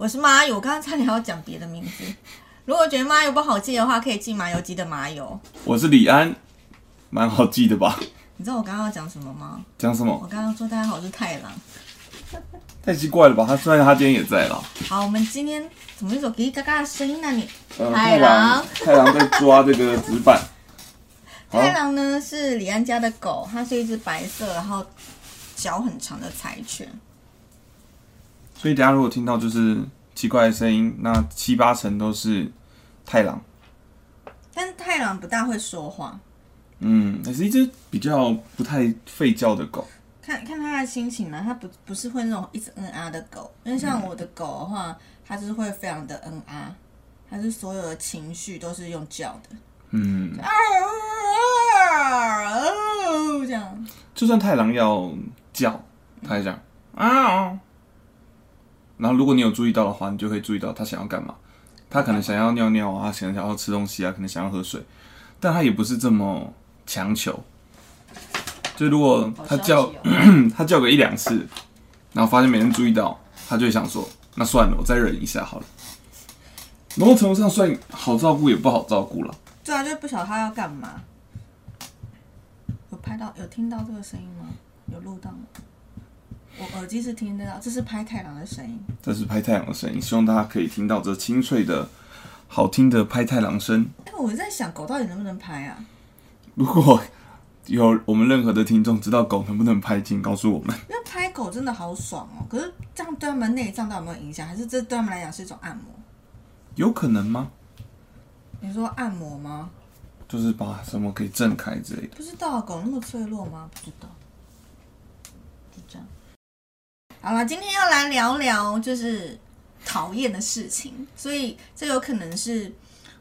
我是麻油，我刚刚差点要讲别的名字。如果觉得麻油不好记的话，可以记麻油鸡的麻油。我是李安，蛮好记的吧？你知道我刚刚要讲什么吗？讲什么我？刚刚说大家好，我是太郎。太奇怪了吧？他虽然他今天也在了。好，我们今天怎么有一种叽叽嘎嘎的声音呢、你呃太郎太郎在抓这个纸板。太郎呢是李安家的狗，它是一只白色，然后脚很长的柴犬。所以大家如果听到就是奇怪的声音，那七八成都是太郎。但是太郎不大会说话，嗯，也是一只比较不太吠叫的狗。看看他的心情嘛，它不不是会那种一直嗯啊的狗，因为像我的狗的话，它就是会非常的嗯啊，它是所有的情绪都是用叫的，嗯，啊啊哦这样，就算太郎要叫，它也这样啊。然后如果你有注意到的话，你就会注意到他想要干嘛。他可能想要尿尿啊，可能想要吃东西啊，可能想要喝水，但他也不是这么强求。就如果他叫好消息哦 它叫个一两次，然后发现没人注意到，他就会想说，那算了，我再忍一下好了。某种程度上算好照顾，也不好照顾了。对啊，就不晓得他要干嘛。有拍到有听到这个声音吗？有录到吗？我耳机是听得到，这是拍太郎的声音。这是拍太阳的声音，希望大家可以听到这清脆的、好听的拍太郎声。哎、我在想狗到底能不能拍啊？如果有我们任何的听众知道狗能不能拍，请告诉我们。因为拍狗真的好爽哦。可是这样对他们内脏到底有没有影响？还是这对他们来讲是一种按摩？有可能吗？你说按摩吗？就是把什么给震开之类的。不知道啊狗那么脆弱吗？不知道，就这样。好了，今天要来聊聊就是讨厌的事情，所以这有可能是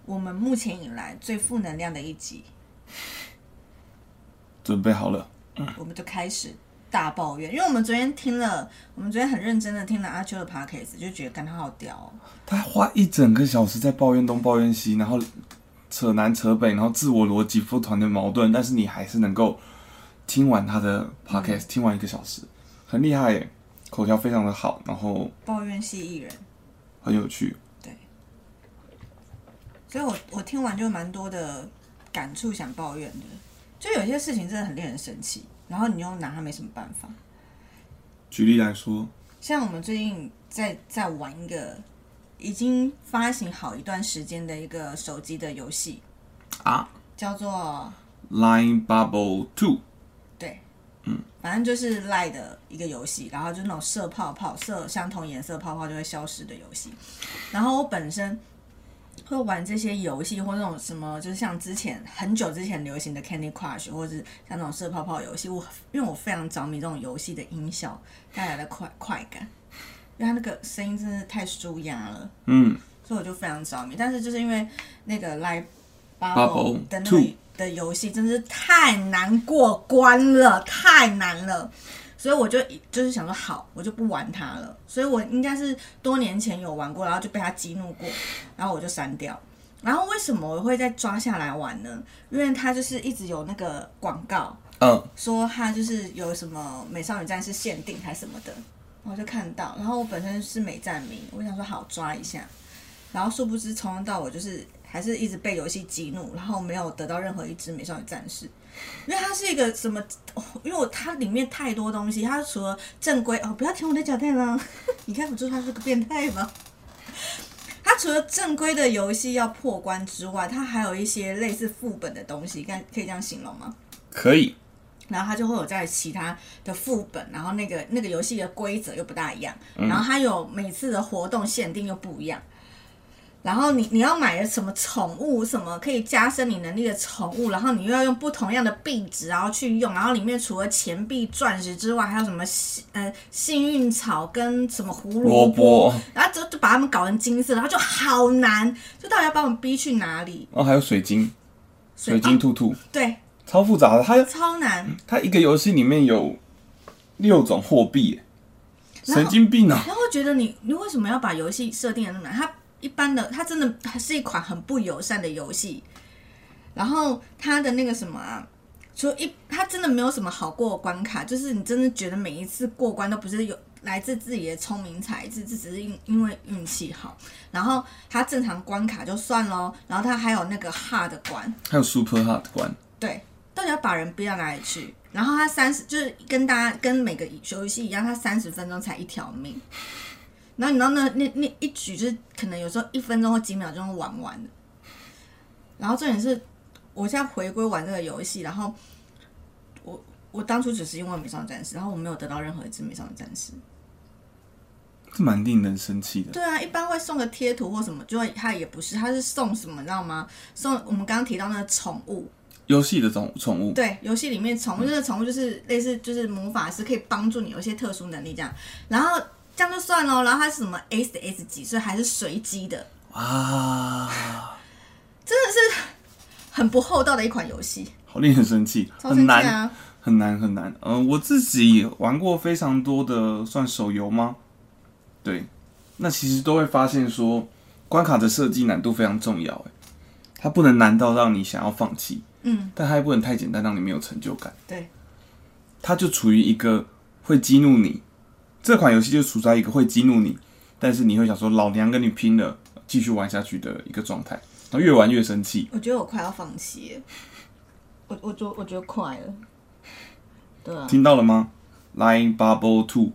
我们目前以来最负能量的一集。准备好了，我们就开始大抱怨，因为我们昨天听了，我们昨天很认真的听了阿秋的 podcast，就觉得感他好屌哦。他花一整个小时在抱怨东抱怨西，然后扯南扯北，然后自我逻辑不团的矛盾，但是你还是能够听完他的 podcast，、听完一个小时，很厉害耶，口条非常的好，然后抱怨系艺人，很有趣。对所以我我听完就蛮多的感触，想抱怨的。就有些事情真的很令人生气，然后你又拿他没什么办法。举例来说，像我们最近在在玩一个已经发行好一段时间的一个手机的游戏啊，叫做 Line Bubble Two，对，嗯，反正就是赖的一个游戏，然后就是那种射泡泡、射相同颜色泡泡就会消失的游戏。然后我本身会玩这些游戏，或那种什么，就是像之前很久之前流行的 Candy Crush，或者是像那种射泡泡游戏，我因为我非常着迷这种游戏的音效带来的快快感，因为它那个声音真的太舒压了。嗯，所以我就非常着迷。但是就是因为那个 Live Bubble 的那个的游戏真的是太难过关了，太难了。所以我就就是想说，好，我就不玩它了。所以我应该是多年前有玩过，然后就被它激怒过，然后我就删掉。然后为什么我会再抓下来玩呢？因为它就是一直有那个广告，嗯，说它就是有什么美少女战士限定还是什么的，我就看到，然后我本身是美战迷，我想说好抓一下，然后殊不知从头到尾就是还是一直被游戏激怒，然后没有得到任何一只美少女战士，因为它是一个什么，哦、因为我它里面太多东西，它除了正规哦，不要舔我的脚太郎，你看不出它是个变态吗？它除了正规的游戏要破关之外，它还有一些类似副本的东西，看可以这样形容吗？可以，然后它就会有在其他的副本，然后那个那个游戏的规则又不大一样，然后它有每次的活动限定又不一样。然后你你要买的什么宠物，什么可以加深你能力的宠物，然后你又要用不同样的币值，然后去用，然后里面除了钱币、钻石之外，还有什么幸呃幸运草跟什么胡萝萝卜，然后就就把它们搞成金色，然后就好难，就到底要把我们逼去哪里？哦还有水晶，水晶啊兔兔，对，超复杂的。它超难。它一个游戏里面有六种货币，神经病啊！然后觉得你你为什么要把游戏设定的那么难？它一般的，它真的还是一款很不友善的游戏。然后它的那个什么啊，除一，它真的没有什么好过关卡，就是你真的觉得每一次过关都不是有来自自己的聪明才智，这只是因因为运气好。然后它正常关卡就算喽，然后它还有那个 hard 关，还有 super hard 关，对，到底要把人逼到哪里去？然后它三十就是跟大家跟每个游戏一样，它三十分钟才一条命。然后你知道那那那一局就是可能有时候一分钟或几秒钟玩完的。然后重点是，我现在回归玩这个游戏，然后我我当初只是因为美少女战士，然后我没有得到任何一只美少女战士。这蛮令人生气的。对啊，一般会送个贴图或什么，就会他也不是，他是送什么，你知道吗？送我们刚刚提到那个宠物，游戏的宠宠物，对，游戏里面宠物那个宠物就是类似就是魔法师，可以帮助你有一些特殊能力这样。然后这样就算了，然后它是什么 S S 级，所以还是随机的，哇，真的是很不厚道的一款游戏，好令人生气，很难，啊！很难，很难。嗯、我自己玩过非常多的，算手游吗？对，那其实都会发现说，关卡的设计难度非常重要，哎，它不能难到让你想要放弃，嗯，但它也不能太简单，让你没有成就感。对，它就处于一个会激怒你，这款游戏就处在一个会激怒你，但是你会想说老娘跟你拼了，继续玩下去的一个状态，然后越玩越生气。我觉得我快要放弃了，我我觉我觉得快了，对啊，听到了吗？Line Bubble Two，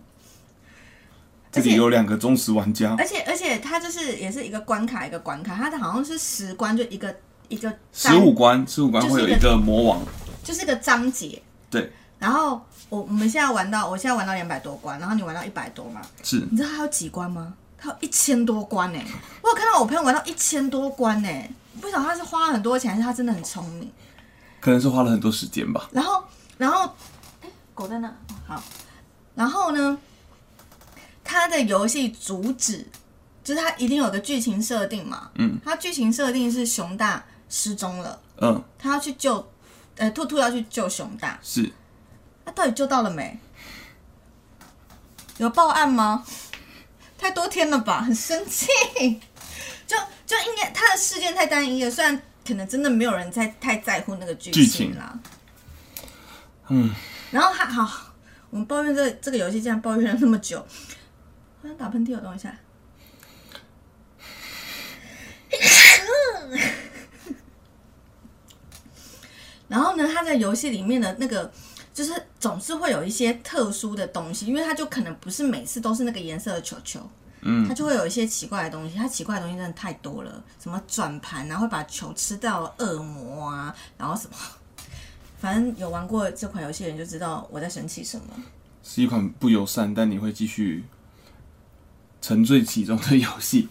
这里有两个忠实玩家，而且而且它就是也是一个关卡一个关卡，它的好像是十关就一个一个十五关，十五关会有一个魔王，就是一个章节，对，然后我我们现在玩到我现在玩到两百多关，然后你玩到一百多嘛，是你知道它有几关吗？它有一千多关呢、我有看到我朋友玩到一千多关呢、不晓得他是花了很多钱，还是他真的很聪明。可能是花了很多时间吧。然后，然后，哎，狗在哪？哦好，然后呢，它的游戏主旨就是它一定有个剧情设定嘛。嗯，它剧情设定是熊大失踪了，嗯，他要去救，呃，兔兔要去救熊大，是他到底救到了没？有报案吗？太多天了吧，很生气。就就应该他的事件太单一了，虽然可能真的没有人在太在乎那个剧剧情啦。嗯，然后他好，我们抱怨这个这个游戏竟然抱怨了那么久。好像打喷嚏，我等一下。然后呢，他在游戏里面的那个，就是总是会有一些特殊的东西，因为它就可能不是每次都是那个颜色的球球，嗯它就会有一些奇怪的东西。它奇怪的东西真的太多了，什么转盘啊，会把球吃掉的恶魔啊，然后什么，反正有玩过这款游戏的人就知道我在生气什么。是一款不友善，但你会继续沉醉其中的游戏。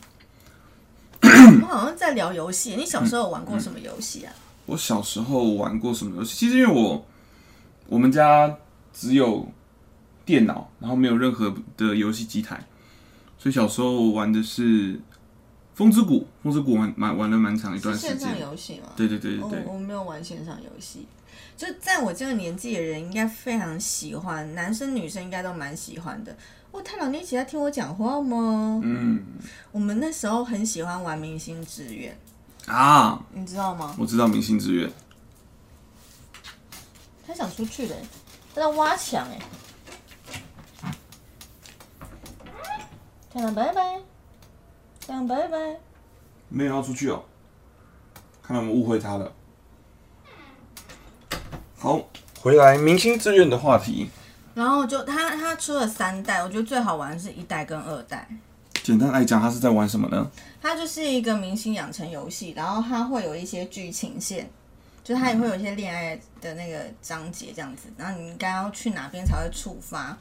我们好像在聊游戏，你小时候有玩过什么游戏啊？我小时候玩过什么游戏？其实因为我我们家只有电脑，然后没有任何的游戏机台，所以小时候玩的是《风之谷》。《风之谷玩》蛮玩了蛮长一段时是线上间。游戏吗？对对对对我对，我没有玩线上游戏，就在我这个年纪的人应该非常喜欢，男生女生应该都蛮喜欢的。哦，太郎，你一起在听我讲话吗？嗯我们那时候很喜欢玩明星志愿，啊，你知道吗？我知道《明星志愿》。他想出去的，他在挖墙哎。太阳拜拜，太阳拜拜。没有要出去哦，看来我们误会他了。好，回来《明星志愿》的话题。然后就他他出了三代，我觉得最好玩的是一代跟二代。简单来讲，他是在玩什么呢？它就是一个明星养成游戏，然后它会有一些剧情线，就是它也会有一些恋爱的那个章节这样子，然后你应该要去哪边才会触发，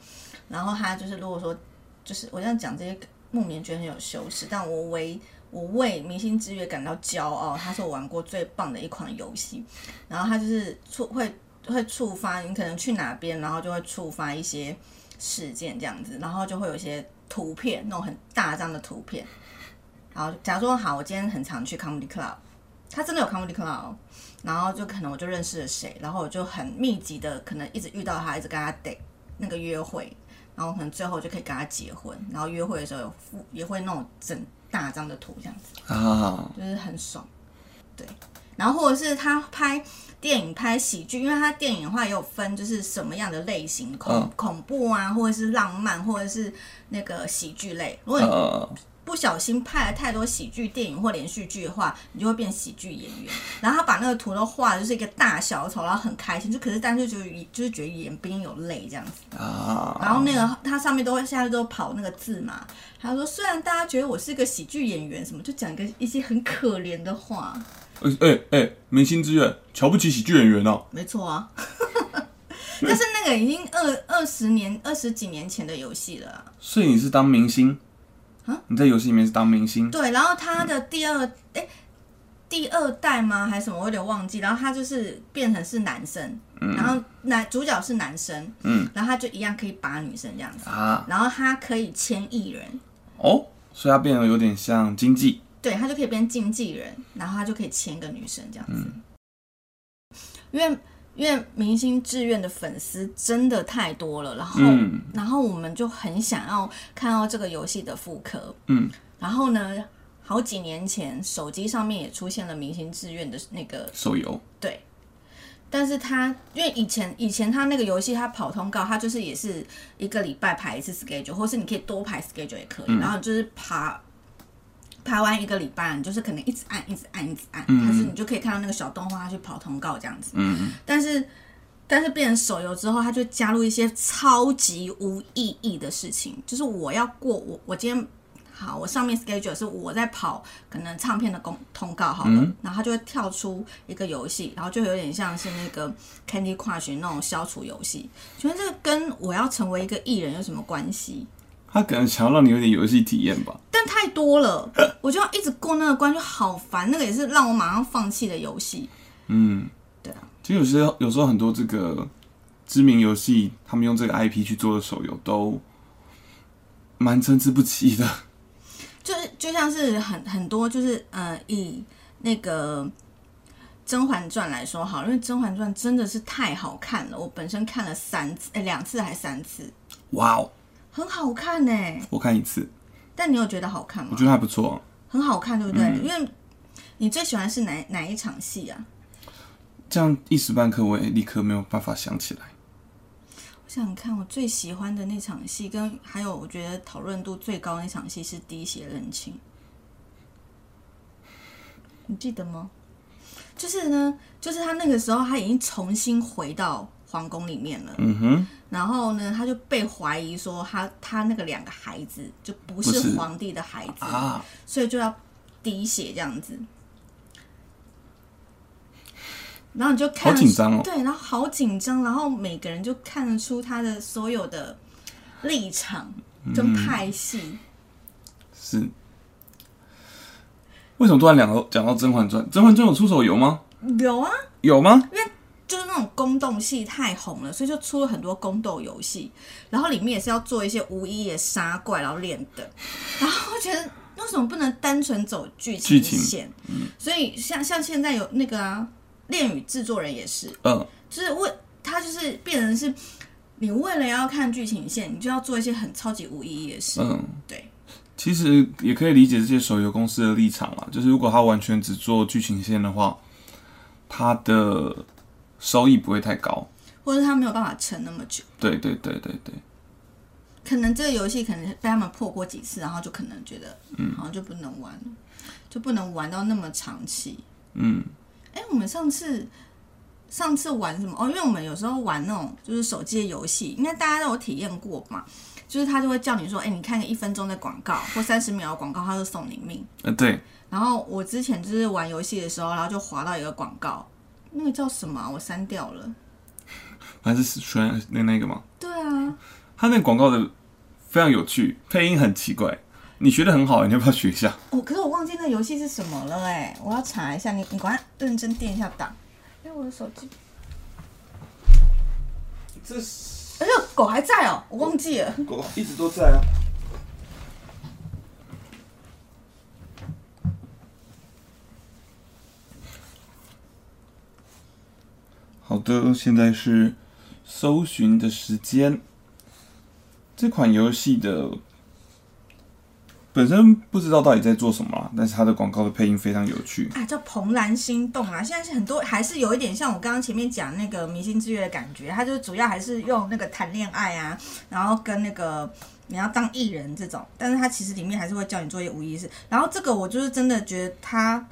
然后它就是如果说就是我这样讲这些，木棉觉得很有羞耻，但我为我为明星之月感到骄傲，它是我玩过最棒的一款游戏，然后它就是触会会触发你可能去哪边，然后就会触发一些事件这样子，然后就会有一些图片，那种很大张的图片。好，假如说好，我今天很常去 comedy club，他真的有 comedy club，哦然后就可能我就认识了谁，然后我就很密集的可能一直遇到他，一直跟他 date 那个约会，然后可能最后就可以跟他结婚，然后约会的时候有附也会弄整大张的图这样子，啊，就是很爽。对，然后或者是他拍电影、拍喜剧，因为他电影的话也有分，就是什么样的类型，恐、嗯恐怖啊，或者是浪漫，或者是那个喜剧类。如果你呃，不小心拍了太多喜剧电影或连续剧的话，你就会变喜剧演员。然后他把那个图都画的就是一个大小丑，然后很开心，就可是但是就觉得就是觉得眼边有泪这样子。啊，然后那个他上面都会现在都跑那个字嘛，他说虽然大家觉得我是个喜剧演员，什么就讲一个一些很可怜的话。哎哎哎，明星之愿，瞧不起喜剧演员哦。没错啊，但是那个已经二二十年、二十几年前的游戏了啊、所以你是当明星啊？你在游戏里面是当明星？对，然后他的第二哎、第二代吗？还是什么？我有点忘记。然后他就是变成是男生，然后男主角是男生，嗯，然后他就一样可以把女生这样子，啊，然后他可以签艺人，哦，所以他变得有点像经济。对他就可以变经纪人，然后他就可以签个女生这样子。因为因为明星志愿的粉丝真的太多了，然后、嗯。然后我们就很想要看到这个游戏的复刻。嗯，然后呢，好几年前手机上面也出现了明星志愿的那个手游，对，但是他因为以前以前他那个游戏他跑通告，他就是也是一个礼拜排一次 schedule，或是你可以多排 schedule 也可以，然后就是爬排完一个礼拜，你就是可能一直按一直按一直按，但是你就可以看到那个小动画它去跑通告这样子，嗯，但是。但是变成手游之后，他就加入一些超级无意义的事情，就是我要过我我今天好，我上面 schedule 是我在跑可能唱片的公通告好了，然后它就会跳出一个游戏，然后就有点像是那个 Candy Crush 那种消除游戏。请问这个跟我要成为一个艺人有什么关系？他可能想要让你有点游戏体验吧。但太多了，我就要一直过那个关，就好烦。那个也是让我马上放弃的游戏。嗯，对啊。其实有些有时候很多这个知名游戏，他们用这个 IP 去做的手游都蛮参差不齐的。就是就像是很很多就是呃以那个《甄嬛传》来说好，因为《甄嬛传》真的是太好看了，我本身看了三次，哎两次还三次，哇哦，很好看呢。我看一次，但你有觉得好看吗？我觉得还不错。很好看，对不对？因为你最喜欢是哪哪一场戏啊？这样一时半刻我也立刻没有办法想起来。我想想看，我最喜欢的那场戏，跟还有我觉得讨论度最高那场戏是《滴血认亲》，你记得吗？就是呢，就是他那个时候他已经重新回到皇宫里面了，嗯哼，然后呢，他就被怀疑说他他那个两个孩子就不不是是皇帝的孩子，啊，所以就要滴血这样子。然后你就看好紧张哦对，然后好紧张，然后每个人就看得出他的所有的立场跟派系。是。为什么突然两个讲到《甄嬛传》？《甄嬛传》有出手游吗？有啊，有吗？就是那种宫斗戏太红了，所以就出了很多宫斗游戏，然后里面也是要做一些无意义的杀怪，然后练的。然后我觉得为什么不能单纯走剧情线？所以像像现在有那个啊，恋与制作人也是，嗯，就是为他就是变成是，你为了要看剧情线，你就要做一些很超级无意义的事。嗯，对，其实也可以理解这些手游公司的立场啦，就是如果他完全只做剧情线的话，他的收益不会太高。或者他没有办法撑那么久。对对对对对，可能这个游戏可能被他们破过几次，然后就可能觉得，嗯，好像就不能玩了，就不能玩到那么长期。嗯，哎，我们上次上次玩什么？哦，因为我们有时候玩那种就是手机的游戏，应该大家都有体验过嘛。就是他就会叫你说，哎，你看个一分钟的广告或三十秒的广告，他就送你命。呃对，然后我之前就是玩游戏的时候，然后就滑到一个广告，那个叫什么啊、我删掉了。还是选那那个吗，对啊，他那个广告的非常有趣，配音很奇怪，你学的很好，你要不要学一下？我、可是我忘记那游戏是什么了哎，我要查一下。你你赶快认真垫一下档。哎，我的手机，这哎呦，狗还在哦，我忘记了。狗一直都在啊。好的，现在是搜寻的时间。这款游戏的本身不知道到底在做什么，但是它的广告的配音非常有趣。啊，叫《怦然心动》啊，现在是很多还是有一点像我刚刚前面讲那个《明星之约》的感觉，它就是主要还是用那个谈恋爱啊，然后跟那个你要当艺人这种，但是它其实里面还是会教你做一些无意识。然后这个我就是真的觉得它，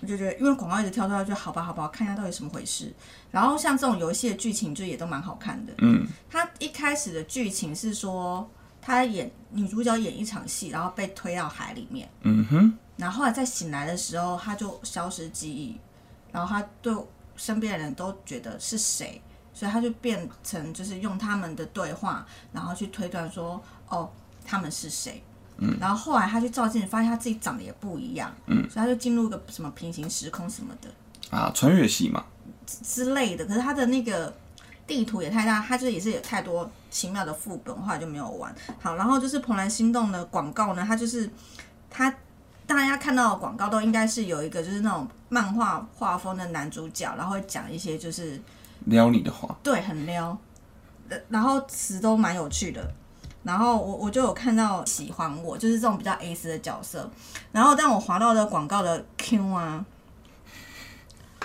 我就觉得因为广告一直跳出来，就好吧好吧，看一下到底什么回事。然后像这种游戏的剧情就也都蛮好看的。嗯，它一开始的剧情是说，他演女主角演一场戏，然后被推到海里面。嗯哼，然后后来再醒来的时候，他就消失记忆，然后他对身边的人都觉得是谁，所以他就变成就是用他们的对话，然后去推断说，哦，他们是谁。嗯，然后后来他去照镜子，发现他自己长得也不一样，嗯，所以他就进入一个什么平行时空什么的啊，穿越戏嘛，之类的。可是他的那个地图也太大，他就是也是有太多奇妙的副本，后来就没有玩。好，然后就是《怦然心动》的广告呢，它就是它大家看到的广告都应该是有一个就是那种漫画画风的男主角，然后会讲一些就是撩你的话，对很撩，呃然后词都蛮有趣的。然后我我就有看到喜欢我，就是这种比较 A 的角色。然后当我滑到的广告的 Q 啊，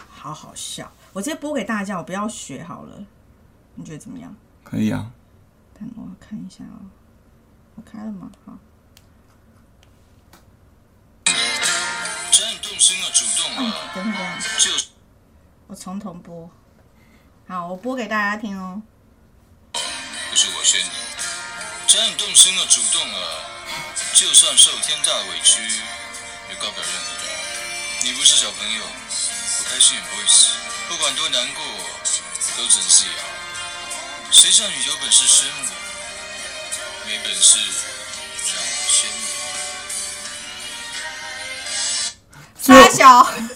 好好笑，我直接播给大家，我不要学好了。你觉得怎么样？可以啊。等我看一下哦，我开了吗？好，真动心啊，主动嗯啊，，等等等等，就我从头播。好，我播给大家听哦。不是我先你，真动心了，主动了，就算受天大委屈，也告不了任何人。你不是小朋友，不开心也不会死，不管多难过，都只能自己熬。谁叫你有本事生我，没本事让我宣你。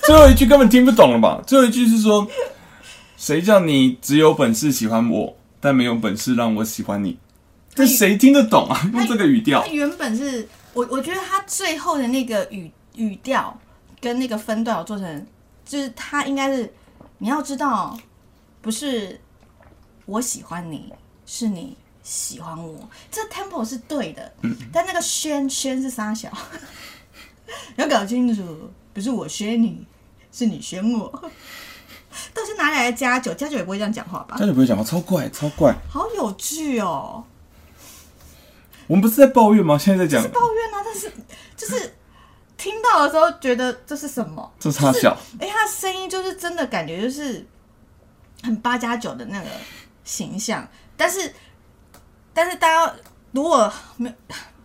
最后一句根本听不懂了吧？最后一句是说，谁叫你只有本事喜欢我，但没有本事让我喜欢你？这谁听得懂啊？用这个语调它，原本是我我觉得他最后的那个语语调跟那个分段我做成，就是他应该是你要知道，不是我喜欢你，是你喜欢我，这 tempo 是对的，但那个宣宣是沙小，要搞清楚，不是我宣你，是你宣我。到底是哪里来的加酒？加酒也不会这样讲话吧？他就不会讲话，超怪，超怪。好有趣哦！我们不是在抱怨吗？现在在讲，抱怨啊，但是就是听到的时候觉得这是什么？这差小，哎、他的声音就是真的感觉就是很八加九的那个形象，但是但是大家如果没有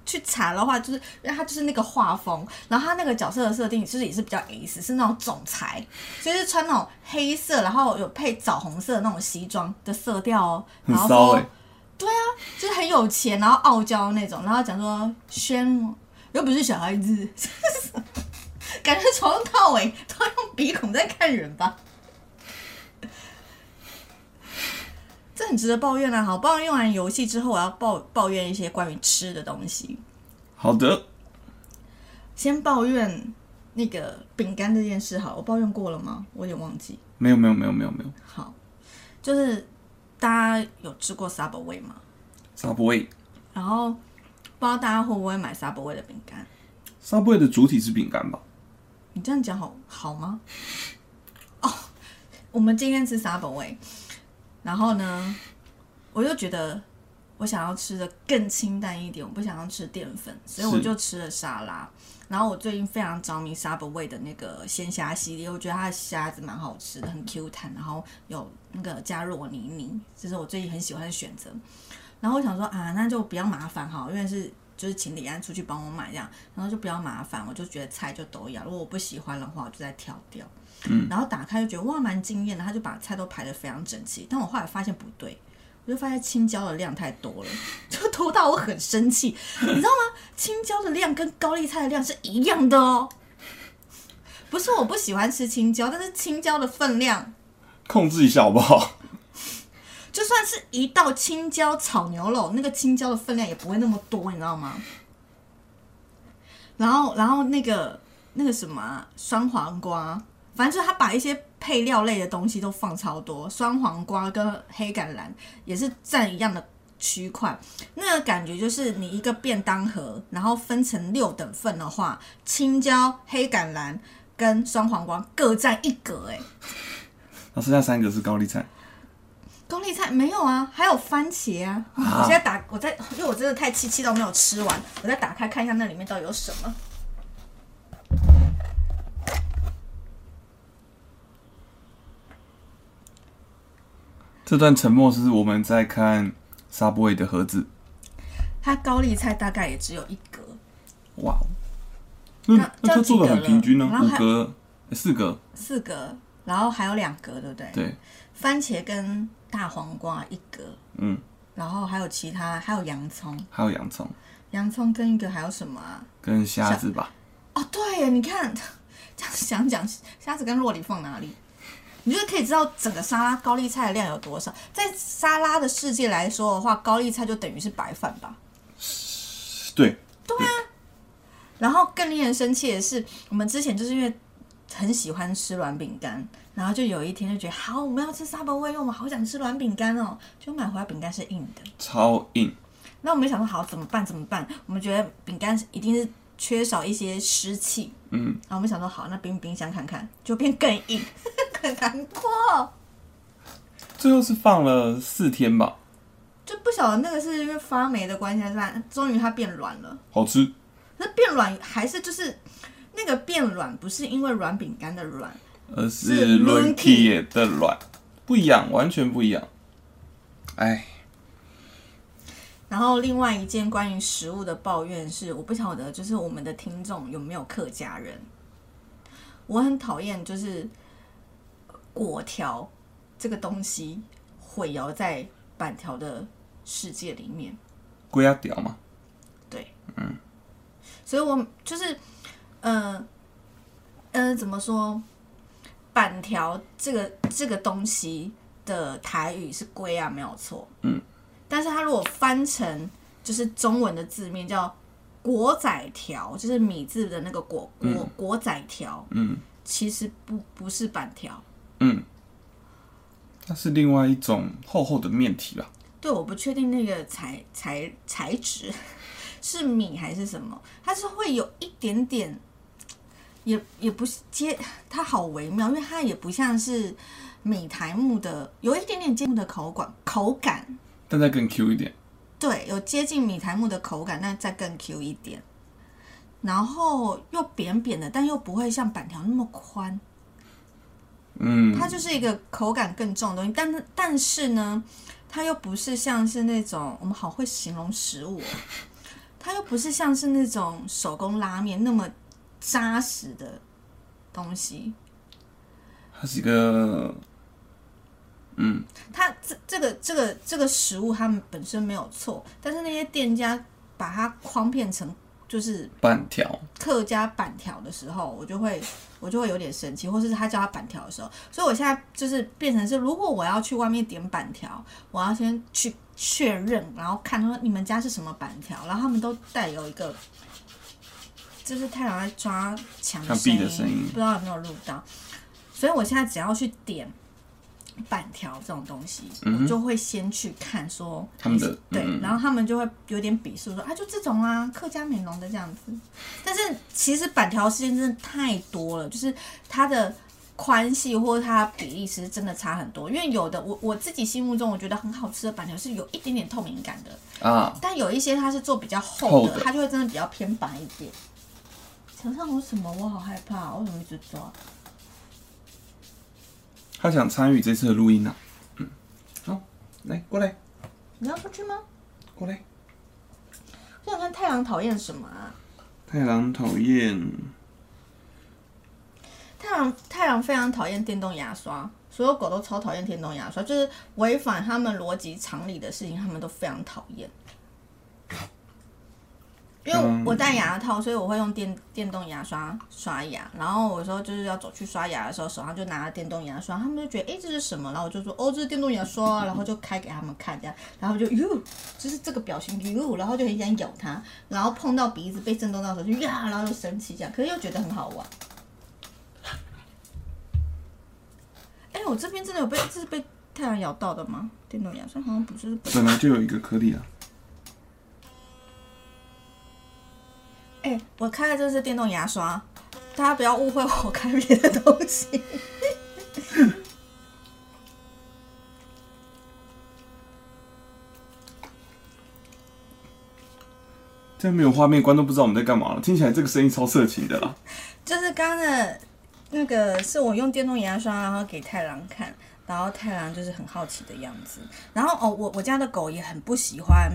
去查的话，就是因为他就是那个画风，然后他那个角色的设定就是也是比较 S，是那种总裁，所以是穿那种黑色，然后有配枣红色的那种西装的色调哦，很然后说骚哎、就是很有钱，然后傲娇那种，然后讲说宣我又不是小孩子，感觉从头到尾都用鼻孔在看人吧。这很值得抱怨啊！好，抱怨完游戏之后，我要抱抱怨一些关于吃的东西。好的，先抱怨那个饼干这件事，好，我抱怨过了吗？我有点忘记。没有没有没有没有没有好，就是大家有吃过 Subway 吗？，Subway 然后不知道大家会不会买 Subway 的饼干？Subway 的主体是饼干吧？你这样讲好好吗？哦，我们今天吃 Subway，然后呢，我就觉得我想要吃的更清淡一点，我不想要吃淀粉，所以我就吃了沙拉。然后我最近非常着迷 Subway 的那个鲜虾系列，我觉得它的虾子蛮好吃的，很 Q 弹，然后有那个加若泥泥，这是我最近很喜欢的选择。然后我想说啊，那就比较麻烦哈，因为是就是请李安出去帮我买这样，然后就比较麻烦，我就觉得菜就都要，如果我不喜欢的话，我就再挑掉。嗯，然后打开就觉得哇蛮惊艳的，他就把菜都排得非常整齐。但我后来发现不对，我就发现青椒的量太多了，就多到我很生气，你知道吗？青椒的量跟高丽菜的量是一样的哦。不是我不喜欢吃青椒，但是青椒的分量控制一下好不好？就算是一道青椒炒牛肉，那个青椒的分量也不会那么多，你知道吗？然后，然后那个那个什么啊酸黄瓜，反正就是他把一些配料类的东西都放超多，酸黄瓜跟黑橄榄也是占一样的区块，那个感觉就是你一个便当盒，然后分成六等份的话，青椒、黑橄榄跟酸黄瓜各占一格，哎，那剩下三个是高丽菜。高丽菜没有啊，还有番茄啊！我现在打，我在，因为我真的太气，气到没有吃完，我再打开看一下那里面到底有什么。这段沉默是我们在看 Subway 的盒子。它高丽菜大概也只有一格，哇哦，那那那它做的很平均呢、五格、四格，四格，然后还有两格，对不对？对，番茄跟大黄瓜一格，嗯，然后还有其他，还有洋葱，还有洋葱洋葱跟一个还有什么啊？跟虾子吧。哦，对耶，你看 这样想讲，虾子跟洛里放哪里？你就可以知道整个沙拉高丽菜的量有多少。在沙拉的世界来说的话，高丽菜就等于是白饭吧。对，对啊然后更令人生气的是，我们之前就是因为很喜欢吃软饼干，然后就有一天就觉得好，我们要吃 Subway，因为我们好想吃软饼干哦，就买回来饼干是硬的。超硬。那我们想说好怎么办？怎么办？我们觉得饼干一定是缺少一些湿气，嗯，然后我们想说好，那冰冰箱看看，就变更硬，很难过。最后是放了四天吧，就不晓得那个是因为发霉的关系还是啥，终于它变软了。好吃。那变软还是就是那个变软，不是因为软饼干的软，而是是 Lunky Lunky 的软，不一样，完全不一样。哎，然后另外一件关于食物的抱怨是，我不晓得就是我们的听众有没有客家人，我很讨厌就是果条这个东西混淆在板条的世界里面，龟鸭屌嘛，所以我就是呃呃怎么说，板条这个这个东西的台语是龟啊，没有错，嗯，但是它如果翻成就是中文的字面叫果仔条，就是米字的那个果果果仔条，嗯其实不不是板条。嗯，它是另外一种厚厚的面体吧？对，我不确定那个材材材质 是米还是什么，它是会有一点点，也也不是接，它好微妙，因为它也不像是米苔木的，有一点点坚木的口感口感，但再更 Q 一点。对，有接近米苔木的口感，但再更 Q 一点，然后又扁扁的，但又不会像板条那么宽。嗯，它就是一个口感更重的东西，但是但是呢，它又不是像是那种我们好会形容食物、哦，它又不是像是那种手工拉面那么扎实的东西。它是一个，嗯，它这这个这个这个食物他们本身没有错，但是那些店家把它诓骗成就是板条。客家板条的时候，我就会我就会有点生气，或是他叫他板条的时候，所以我现在就是变成是，如果我要去外面点板条，我要先去确认，然后看说你们家是什么板条，然后他们都带有一个，就是太阳在抓墙墙壁的声音不知道有没有录到，所以我现在只要去点。板条这种东西，嗯我就会先去看说他们的对，嗯然后他们就会有点鄙视说啊，就这种啊，客家美浓的这样子。但是其实板条事件真的太多了，就是它的宽细或者它的比例其实真的差很多。因为有的我我自己心目中我觉得很好吃的板条是有一点点透明感的，啊，但有一些它是做比较厚的，厚的它就会真的比较偏白一点。墙上有什么？我好害怕，我怎么一直抓？他想参与这次的录音啊。嗯，好，来过来你要出去吗？过来。我想看太阳讨厌什么啊？太郎讨厌太阳太阳非常讨厌电动牙刷，所有狗都超讨厌电动牙刷，就是违反他们逻辑常理的事情，他们都非常讨厌。因为嗯我戴牙套，所以我会用电电动牙刷刷牙。然后有时候就是要走去刷牙的时候，手上就拿了电动牙刷，他们就觉得诶这是什么？然后我就说哦这是电动牙刷啊，然后就开给他们看这样，然后就哟就是这个表情哟，然后就很想咬它，然后碰到鼻子被震动到的时候就呀，然后又生气这样，可是又觉得很好玩。哎、我这边真的有被，这是被太阳咬到的吗？电动牙刷好像不是。本来就有一个颗粒啊。哎、我开的这是电动牙刷，大家不要误会我开别的东西。这样没有画面，观众不知道我们在干嘛了。听起来这个声音超色情的啦。就是刚刚的那个是我用电动牙刷，然后给太郎看，然后太郎就是很好奇的样子。然后哦，我我家的狗也很不喜欢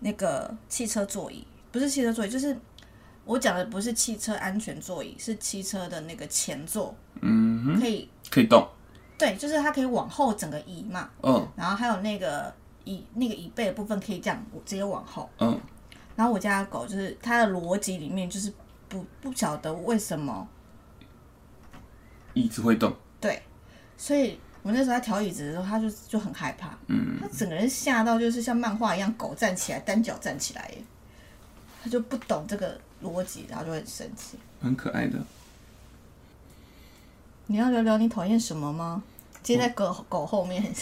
那个汽车座椅，不是汽车座椅，就是我讲的不是汽车安全座椅，是汽车的那个前座，嗯哼，可以可以动。对，就是它可以往后整个移嘛，嗯然后还有那个椅那个椅背的部分可以这样直接往后。嗯，然后我家的狗就是它的逻辑里面就是不不晓得为什么椅子会动。对，所以我那时候在调椅子的时候，它就就很害怕，嗯，它整个人吓到就是像漫画一样，狗站起来单脚站起来耶，它就不懂这个逻辑，然后就会很生气。很可爱的。你要聊聊你讨厌什么吗？接在狗狗后面，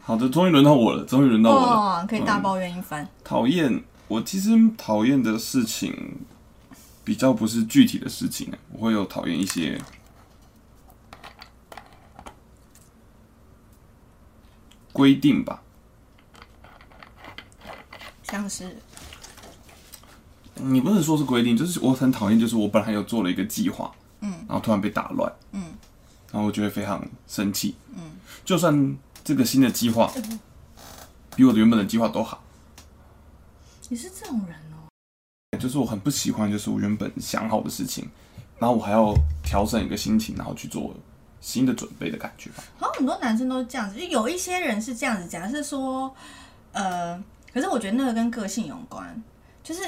好的，终于轮到我了，终于轮到我了。哦，可以大抱怨一番。讨厌，我其实讨厌的事情比较不是具体的事情，我会有讨厌一些规定吧。像是你不能说是规定，就是我很讨厌，就是我本来有做了一个计划，嗯，然后突然被打乱，嗯，然后我就会非常生气，嗯，就算这个新的计划比我的原本的计划都好，你是这种人哦，就是我很不喜欢，就是我原本想好的事情，然后我还要调整一个心情，然后去做新的准备的感觉吧。好像很多男生都是这样子，就有一些人是这样子讲，是说，呃，可是我觉得那个跟个性有关，就是。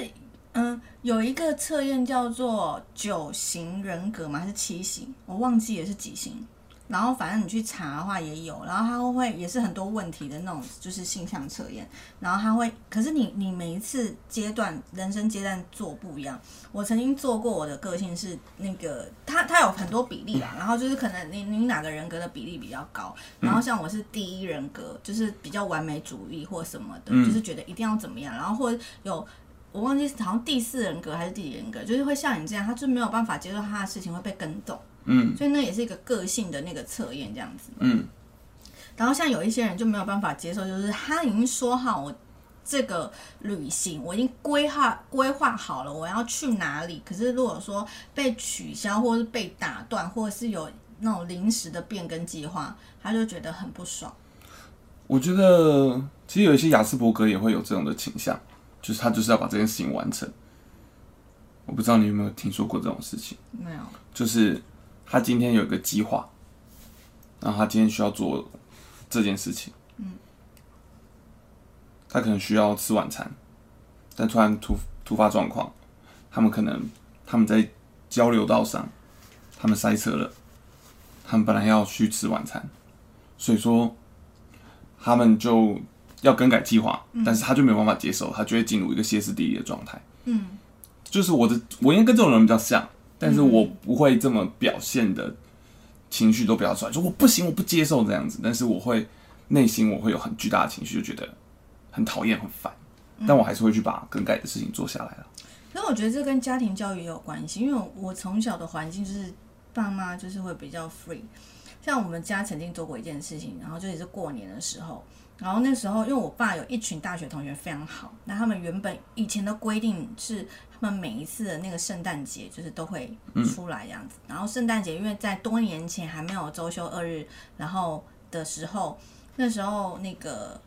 嗯，有一个测验叫做九型人格嘛，还是七型？我忘记也是几型。然后反正你去查的话也有，然后它会也是很多问题的那种，就是性向测验。然后它会，可是你你每一次阶段人生阶段做不一样。我曾经做过，我的个性是那个，它它有很多比例啦。然后就是可能你你哪个人格的比例比较高，然后像我是第一人格，就是比较完美主义或什么的，嗯就是觉得一定要怎么样，然后或者有。我忘记好像第四人格还是第几人格，就是会像你这样，他就没有办法接受他的事情会被跟动，嗯所以那也是一个个性的那个测验这样子。嗯，然后像有一些人就没有办法接受，就是他已经说好我这个旅行我已经规划规划好了，我要去哪里。可是如果说被取消，或是被打断，或者是有那种临时的变更计划，他就觉得很不爽。我觉得其实有一些雅斯伯格也会有这种的倾向，就是他就是要把这件事情完成。我不知道你有没有听说过这种事情，没有，就是他今天有一个计划，然后他今天需要做这件事情，嗯，他可能需要吃晚餐，但突然突突发状况，他们可能他们在交流道上，他们塞车了，他们本来要去吃晚餐，所以说他们就要更改计划，但是他就没有办法接受，他就会进入一个歇斯底里的状态。嗯，就是我的，我应该跟这种人比较像，但是我不会这么表现的情绪都表达出来，说我不行，我不接受这样子，但是我会内心我会有很巨大的情绪，就觉得很讨厌、很烦，但我还是会去把更改的事情做下来了。可是我觉得这跟家庭教育也有关系，因为我我从小的环境就是爸妈就是会比较 free。像我们家曾经做过一件事情，然后就也是过年的时候，然后那时候因为我爸有一群大学同学非常好，那他们原本以前的规定是他们每一次的那个圣诞节就是都会出来这样子，然后圣诞节因为在多年前还没有周休二日，然后的时候那时候那个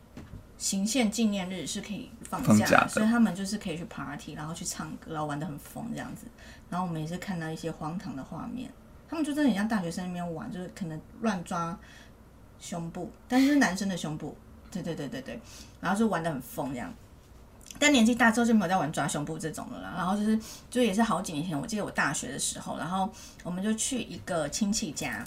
行宪纪念日是可以放假放假的所以他们就是可以去 party，然后去唱歌，然后玩的很疯这样子。然后我们也是看到一些荒唐的画面，他们就真的很像大学生那边玩，就是可能乱抓胸部，但是是男生的胸部，对对对对对，然后就玩的很疯这样。但年纪大之后就没有再玩抓胸部这种了啦。然后就是，就也是好几年前，我记得我大学的时候，然后我们就去一个亲戚家，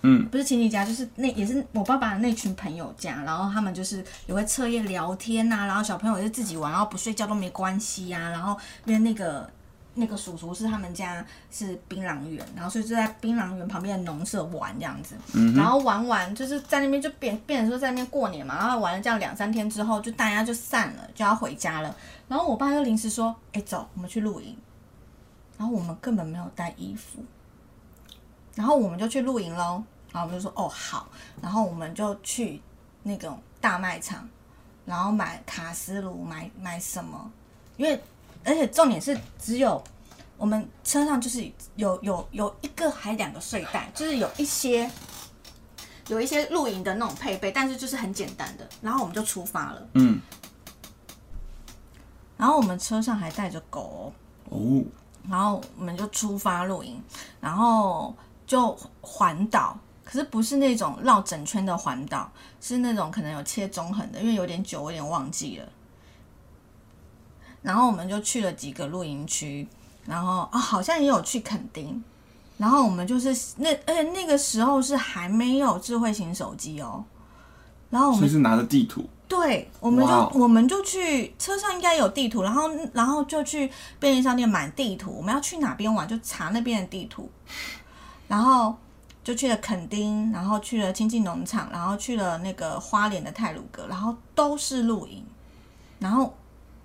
嗯，不是亲戚家，就是那也是我爸爸的那群朋友家，然后他们就是也会彻夜聊天呐、然后小朋友就自己玩，然后不睡觉都没关系呀、然后因为那个那个叔叔是他们家是槟榔园，然后所以就在槟榔园旁边的农舍玩这样子，然后玩完就是在那边就变变成说在那边过年嘛，然后玩了这样两三天之后，就大家就散了，就要回家了。然后我爸就临时说：“哎、走，我们去露营。”然后我们根本没有带衣服，然后我们就去露营喽。然后我们就说：“哦，好。”然后我们就去那种大卖场，然后买卡斯炉，买买什么？因为而且重点是只有我们车上就是有有有一个还两个睡袋，就是有一些有一些露营的那种配备，但是就是很简单的。然后我们就出发了，嗯，然后我们车上还带着狗哦、哦，然后我们就出发露营，然后就环岛，可是不是那种绕整圈的环岛，是那种可能有切中横的，因为有点久，我有点忘记了。然后我们就去了几个露营区，然后啊，好像也有去垦丁，然后我们就是那，而且那个时候是还没有智慧型手机哦，然后我们是拿着地图，对，我们就、我们就去车上应该有地图，然后然后就去便利商店买地图，我们要去哪边玩就查那边的地图，然后就去了垦丁，然后去了亲近农场，然后去了那个花莲的泰鲁阁，然后都是露营，然后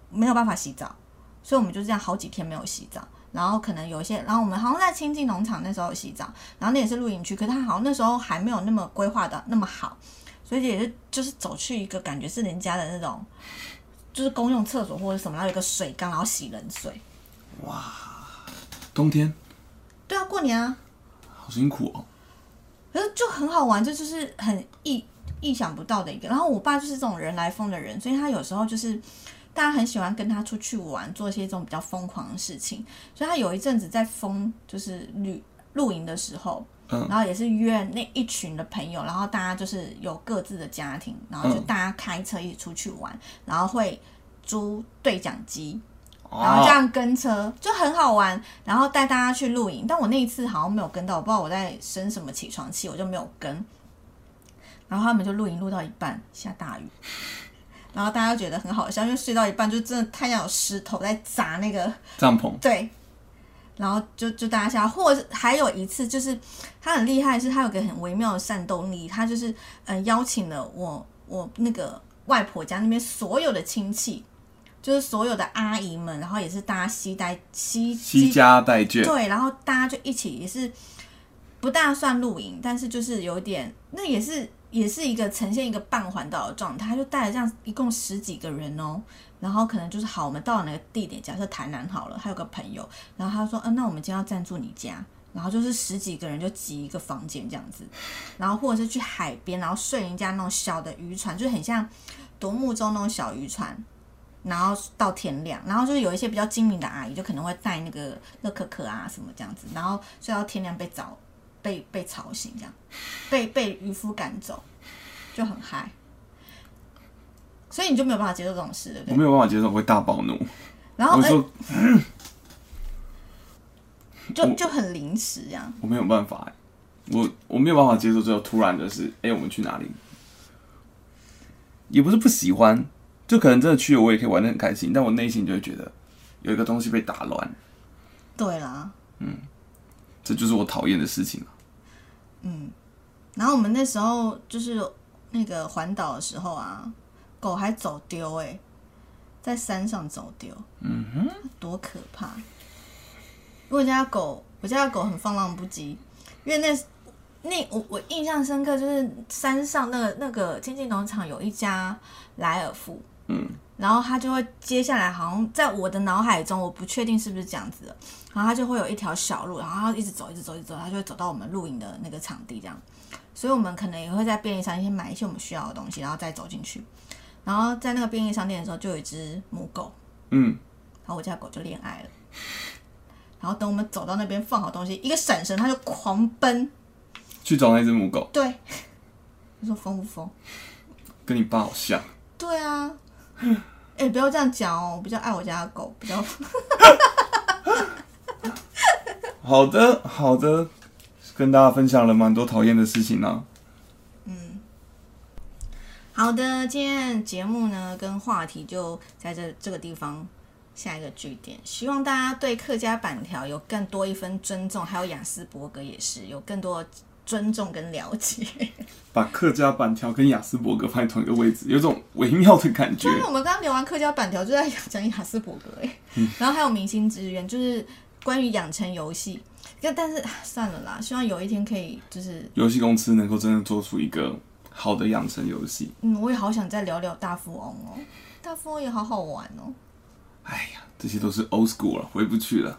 没有办法洗澡，所以我们就这样好几天没有洗澡。然后可能有一些，然后我们好像在亲近农场那时候洗澡，然后那也是露营区，可是它好像那时候还没有那么规划的那么好，所以也是就是走去一个感觉是人家的那种，就是公用厕所或者什么，然后有一个水缸，然后洗冷水。哇冬天对啊，过年啊，好辛苦哦。可是就很好玩，这就是很意意想不到的一个。然后我爸就是这种人来疯的人，所以他有时候就是大家很喜欢跟他出去玩，做一些这种比较疯狂的事情。所以他有一阵子在疯，就是旅露营的时候，嗯然后也是约那一群的朋友，然后大家就是有各自的家庭，然后就嗯大家开车一起出去玩，然后会租对讲机，然后这哦，样跟车就很好玩，然后带大家去露营。但我那一次好像没有跟到，我不知道我在生什么起床气，我就没有跟。然后他们就露营露到一半下大雨，然后大家觉得很好笑，因为睡到一半就真的太阳有石头在砸那个帐篷，对，然后就就大家笑，或者还有一次就是他很厉害，是他有个很微妙的战斗力，他就是呃邀请了我我那个外婆家那边所有的亲戚，就是所有的阿姨们，然后也是大家携带携惜家带眷，对，然后大家就一起也是不大算露营，但是就是有点那也是也是一个呈现一个半环岛的状态，他就带了这样一共十几个人哦，然后可能就是好，我们到了那个地点，假设台南好了，还有个朋友，然后他说，嗯、那我们今天要暂住你家。然后就是十几个人就挤一个房间这样子，然后或者是去海边，然后睡人家那种小的渔船，就很像独木舟那种小渔船，然后到天亮，然后就是有一些比较精明的阿姨，就可能会带那个乐可可啊什么这样子，然后睡到天亮被找被被吵醒，这样被被渔夫赶走，就很嗨。所以你就没有办法接受这种事，对不对？我没有办法接受，我会大暴怒。然后哎、我说就就很临时这样，我没有办法欸，我我没有办法接受，最后突然就是，哎、我们去哪里？也不是不喜欢，就可能真的去了，我也可以玩的很开心，但我内心就会觉得有一个东西被打乱，对啦。嗯这就是我讨厌的事情啊然后我们那时候就是那个环岛的时候啊，狗还走丢哎、在山上走丢，嗯哼，多可怕！我家狗，我家狗很放浪不羁，因为那那我我印象深刻，就是山上那个那个亲近农场有一家莱尔富，嗯，然后它就会接下来好像在我的脑海中，我不确定是不是这样子的，然后它就会有一条小路，然后它一直走，一直走，一直走，它就会走到我们露营的那个场地这样。所以我们可能也会在便利商店买一些我们需要的东西，然后再走进去。然后在那个便利商店的时候，就有一只母狗，嗯，然后我家的狗就恋爱了。然后等我们走到那边放好东西，一个闪神，它就狂奔。去找那只母狗，对，你说疯不疯？跟你爸好像。对啊，哎、不要这样讲哦，我比较爱我家的狗，比较 好的，好的，跟大家分享了蛮多讨厌的事情呢啊。好的。今天节目呢，跟话题就在这这个地方下一个据点，希望大家对客家板条有更多一分尊重，还有雅斯伯格也是有更多尊重跟了解。把客家板条跟雅斯伯格放在同一个位置，有种微妙的感觉因。为我们刚刚聊完客家板条，就在讲雅斯伯格哎、然后还有明星志愿，就是关于养成游戏。但但是啊算了啦，希望有一天可以就是，游戏公司能够真的做出一个好的养成游戏。嗯，我也好想再聊聊大富翁哦，大富翁也好好玩哦。哎呀，这些都是 old school 了，回不去了。